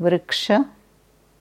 वृक्ष